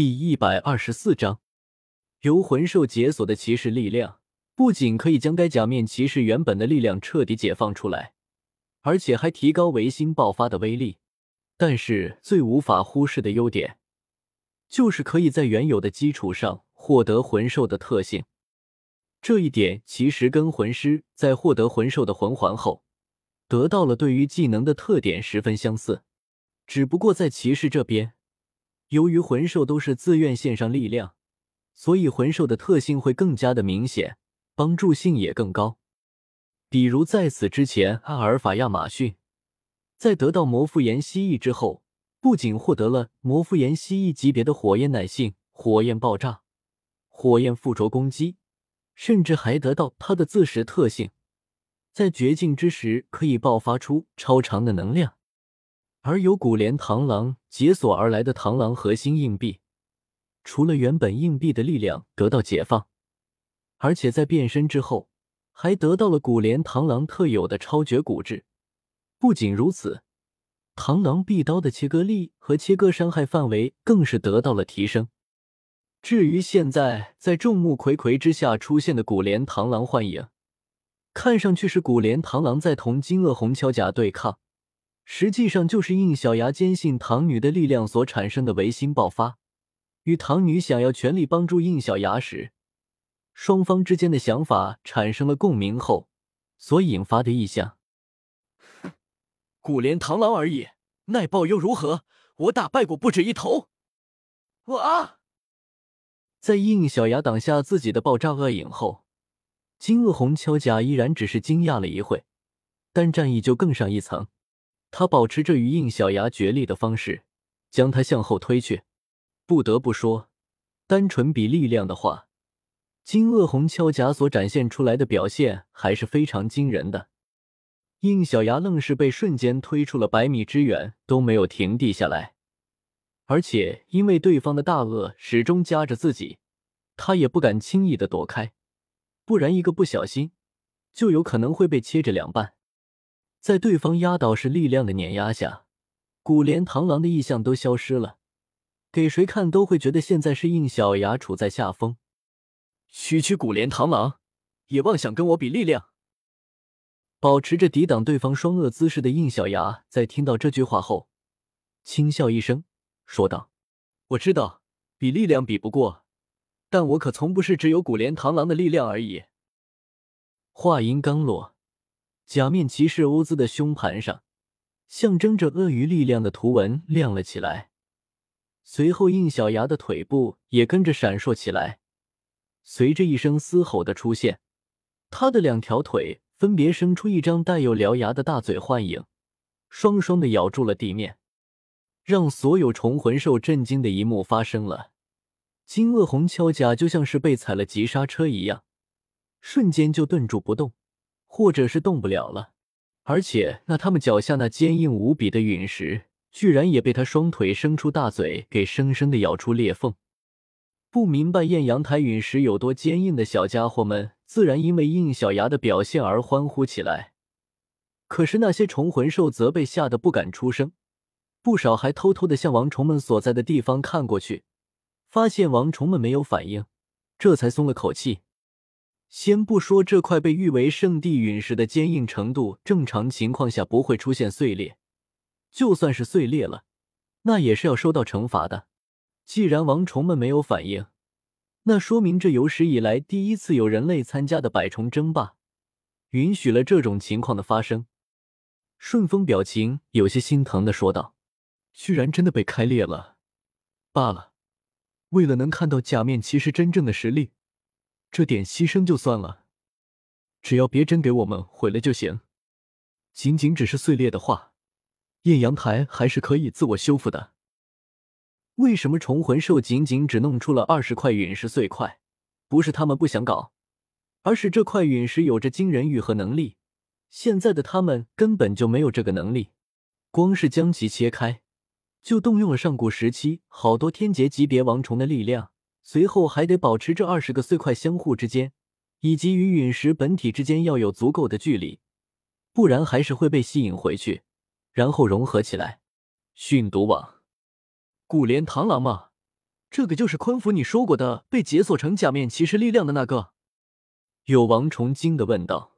第一百二十四章，由魂兽解锁的骑士力量，不仅可以将该假面骑士原本的力量彻底解放出来，而且还提高维新爆发的威力。但是最无法忽视的优点，就是可以在原有的基础上获得魂兽的特性。这一点其实跟魂师在获得魂兽的魂环后，得到了对于技能的特点十分相似，只不过在骑士这边。由于魂兽都是自愿献上力量，所以魂兽的特性会更加的明显，帮助性也更高。比如在此之前，阿尔法亚马逊在得到魔复岩蜥蜴之后，不仅获得了魔复岩蜥蜴级别的火焰耐性、火焰爆炸、火焰附着攻击，甚至还得到它的自食特性，在绝境之时可以爆发出超长的能量。而由古莲螳螂解锁而来的螳螂核心硬币，除了原本硬币的力量得到解放，而且在变身之后，还得到了古莲螳螂特有的超绝骨质。不仅如此，螳螂臂刀的切割力和切割伤害范围更是得到了提升。至于现在在众目睽睽之下出现的古莲螳螂幻影，看上去是古莲螳螂在同金鳄红锹甲对抗。实际上就是应小牙坚信唐女的力量所产生的维新爆发，与唐女想要全力帮助应小牙时，双方之间的想法产生了共鸣后所引发的意象。古莲螳螂而已，耐爆又如何？我打败过不止一头。我啊！在应小牙挡下自己的爆炸恶影后，金鳄红锹甲依然只是惊讶了一会，但战意就更上一层。他保持着与应小牙决力的方式，将他向后推去。不得不说，单纯比力量的话，金鳄红锹甲所展现出来的表现还是非常惊人的。应小牙愣是被瞬间推出了百米之远，都没有停地下来。而且因为对方的大鳄始终夹着自己，他也不敢轻易的躲开，不然一个不小心，就有可能会被切着两半。在对方压倒式力量的碾压下，古莲螳螂的意象都消失了，给谁看都会觉得现在是应小牙处在下风。区区古莲螳螂，也妄想跟我比力量？保持着抵挡对方双恶姿势的应小牙，在听到这句话后，轻笑一声，说道：“我知道比力量比不过，但我可从不是只有古莲螳螂的力量而已。”话音刚落。假面骑士欧兹的胸盘上，象征着鳄鱼力量的图文亮了起来。随后，应小牙的腿部也跟着闪烁起来。随着一声嘶吼的出现，他的两条腿分别生出一张带有獠牙的大嘴幻影，双双的咬住了地面。让所有虫魂兽震惊的一幕发生了：金鳄红锹甲就像是被踩了急刹车一样，瞬间就顿住不动。或者是动不了了，而且那他们脚下那坚硬无比的陨石，居然也被他双腿伸出大嘴给生生的咬出裂缝。不明白艳阳台陨石有多坚硬的小家伙们，自然因为应小牙的表现而欢呼起来。可是那些虫魂兽则被吓得不敢出声，不少还偷偷的向王虫们所在的地方看过去，发现王虫们没有反应，这才松了口气。先不说这块被誉为圣地陨石的坚硬程度，正常情况下不会出现碎裂。就算是碎裂了，那也是要受到惩罚的。既然王虫们没有反应，那说明这有史以来第一次有人类参加的百虫争霸，允许了这种情况的发生。顺风表情有些心疼的说道：“居然真的被开裂了。罢了，为了能看到假面骑士真正的实力。”这点牺牲就算了，只要别真给我们毁了就行。仅仅只是碎裂的话，艳阳台还是可以自我修复的。为什么虫魂兽仅仅只弄出了二十块陨石碎块？不是他们不想搞，而是这块陨石有着惊人愈合能力，现在的他们根本就没有这个能力。光是将其切开，就动用了上古时期好多天劫级别王虫的力量。随后还得保持这二十个碎块相互之间，以及与陨石本体之间要有足够的距离，不然还是会被吸引回去，然后融合起来。训毒网，古莲螳螂吗？这个就是昆服你说过的被解锁成假面骑士力量的那个？有王虫惊的问道。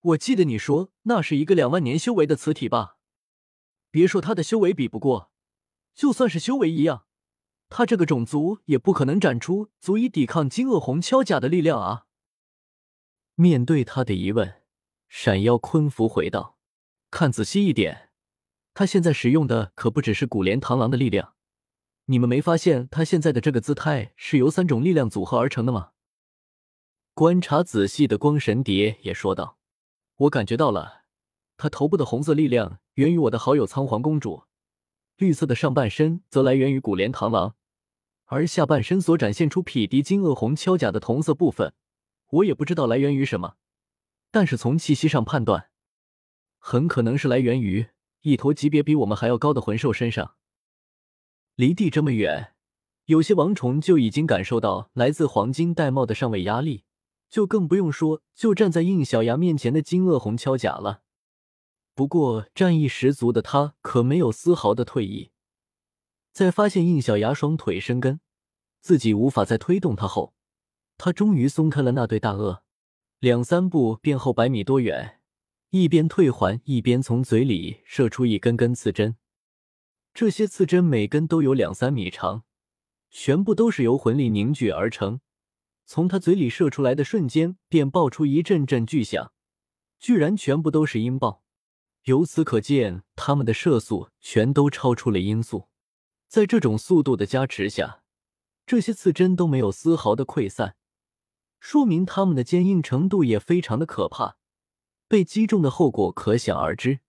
我记得你说那是一个两万年修为的磁体吧？别说他的修为比不过，就算是修为一样，他这个种族也不可能展出足以抵抗金鳄红锹甲的力量啊！面对他的疑问，闪耀昆服回道：“看仔细一点，他现在使用的可不只是古莲螳螂的力量。你们没发现他现在的这个姿态是由三种力量组合而成的吗？”观察仔细的光神蝶也说道。我感觉到了，他头部的红色力量源于我的好友仓皇公主，绿色的上半身则来源于古莲螳螂，而下半身所展现出匹敌金鳄红锹甲的同色部分，我也不知道来源于什么，但是从气息上判断，很可能是来源于一头级别比我们还要高的魂兽身上。离地这么远，有些王虫就已经感受到来自黄金玳瑁的上位压力。就更不用说，就站在应小牙面前的金鳄红锹甲了。不过战意十足的他可没有丝毫的退意。在发现应小牙双腿生根，自己无法再推动他后，他终于松开了那对大鳄，两三步便后百米多远，一边退还一边从嘴里射出一根根刺针。这些刺针每根都有两三米长，全部都是由魂力凝聚而成。从他嘴里射出来的瞬间，便爆出一阵阵巨响，居然全部都是音爆。由此可见，他们的射速全都超出了音速。在这种速度的加持下，这些刺针都没有丝毫的溃散，说明他们的坚硬程度也非常的可怕。被击中的后果可想而知。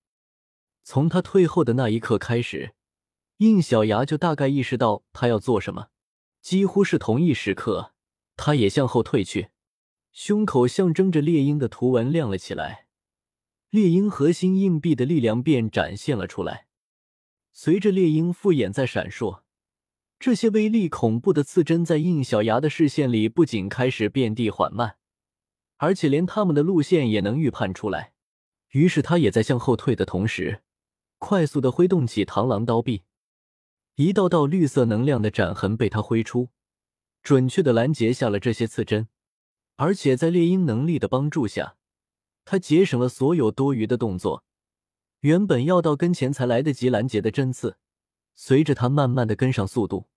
从他退后的那一刻开始，应小牙就大概意识到他要做什么。几乎是同一时刻。他也向后退去，胸口象征着猎鹰的图文亮了起来，猎鹰核心硬币的力量便展现了出来。随着猎鹰复眼在闪烁，这些威力恐怖的刺针在应小牙的视线里不仅开始变地缓慢，而且连他们的路线也能预判出来。于是他也在向后退的同时，快速的挥动起螳螂刀臂，一道道绿色能量的斩痕被他挥出。准确的拦截下了这些刺针，而且在猎鹰能力的帮助下，他节省了所有多余的动作。原本要到跟前才来得及拦截的针刺，随着他慢慢的跟上速度，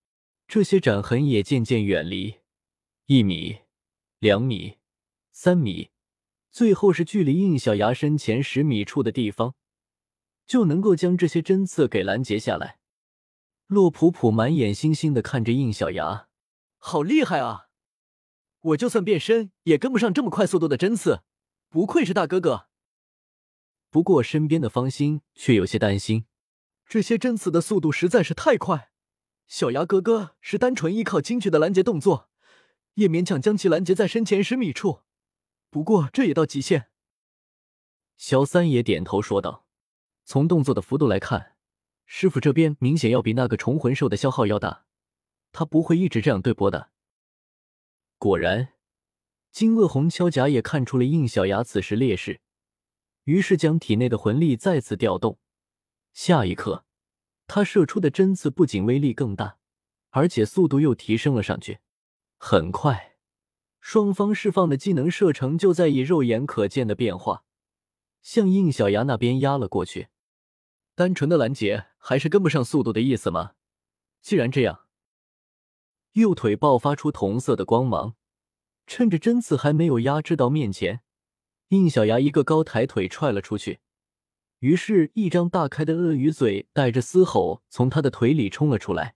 这些斩痕也渐渐远离。一米、两米、三米，最后是距离应小牙身前十米处的地方，就能够将这些针刺给拦截下来。洛普普满眼星星的看着应小牙。好厉害啊！我就算变身也跟不上这么快速度的针刺，不愧是大哥哥。不过身边的方心却有些担心，这些针刺的速度实在是太快，小牙哥哥是单纯依靠精确的拦截动作，也勉强将其拦截在身前十米处。不过这也到极限。小三爷点头说道：“从动作的幅度来看，师傅这边明显要比那个虫魂兽的消耗要大。”他不会一直这样对波的。果然，金鳄红锹甲也看出了应小牙此时劣势，于是将体内的魂力再次调动。下一刻，他射出的针刺不仅威力更大，而且速度又提升了上去。很快，双方释放的技能射程就在以肉眼可见的变化，向应小牙那边压了过去。单纯的拦截还是跟不上速度的意思吗？既然这样。右腿爆发出同色的光芒，趁着针刺还没有压制到面前，应小牙一个高抬腿踹了出去。于是，一张大开的鳄鱼嘴带着嘶吼从他的腿里冲了出来。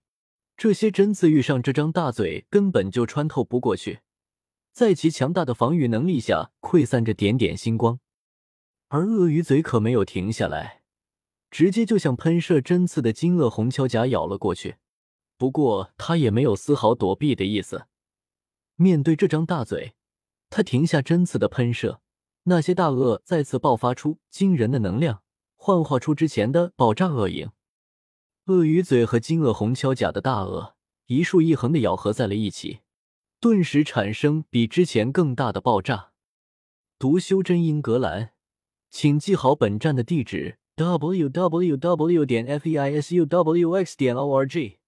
这些针刺遇上这张大嘴，根本就穿透不过去，在其强大的防御能力下，溃散着点点星光。而鳄鱼嘴可没有停下来，直接就向喷射针刺的金鳄红锹甲咬了过去。不过他也没有丝毫躲避的意思。面对这张大嘴，他停下针刺的喷射，那些大鳄再次爆发出惊人的能量，幻化出之前的爆炸恶影。鳄鱼嘴和金鳄红锹甲的大鳄一竖一横的咬合在了一起，顿时产生比之前更大的爆炸。读修真英格兰，请记好本站的地址：w w w. 点 f e i s u w x. 点 o r g。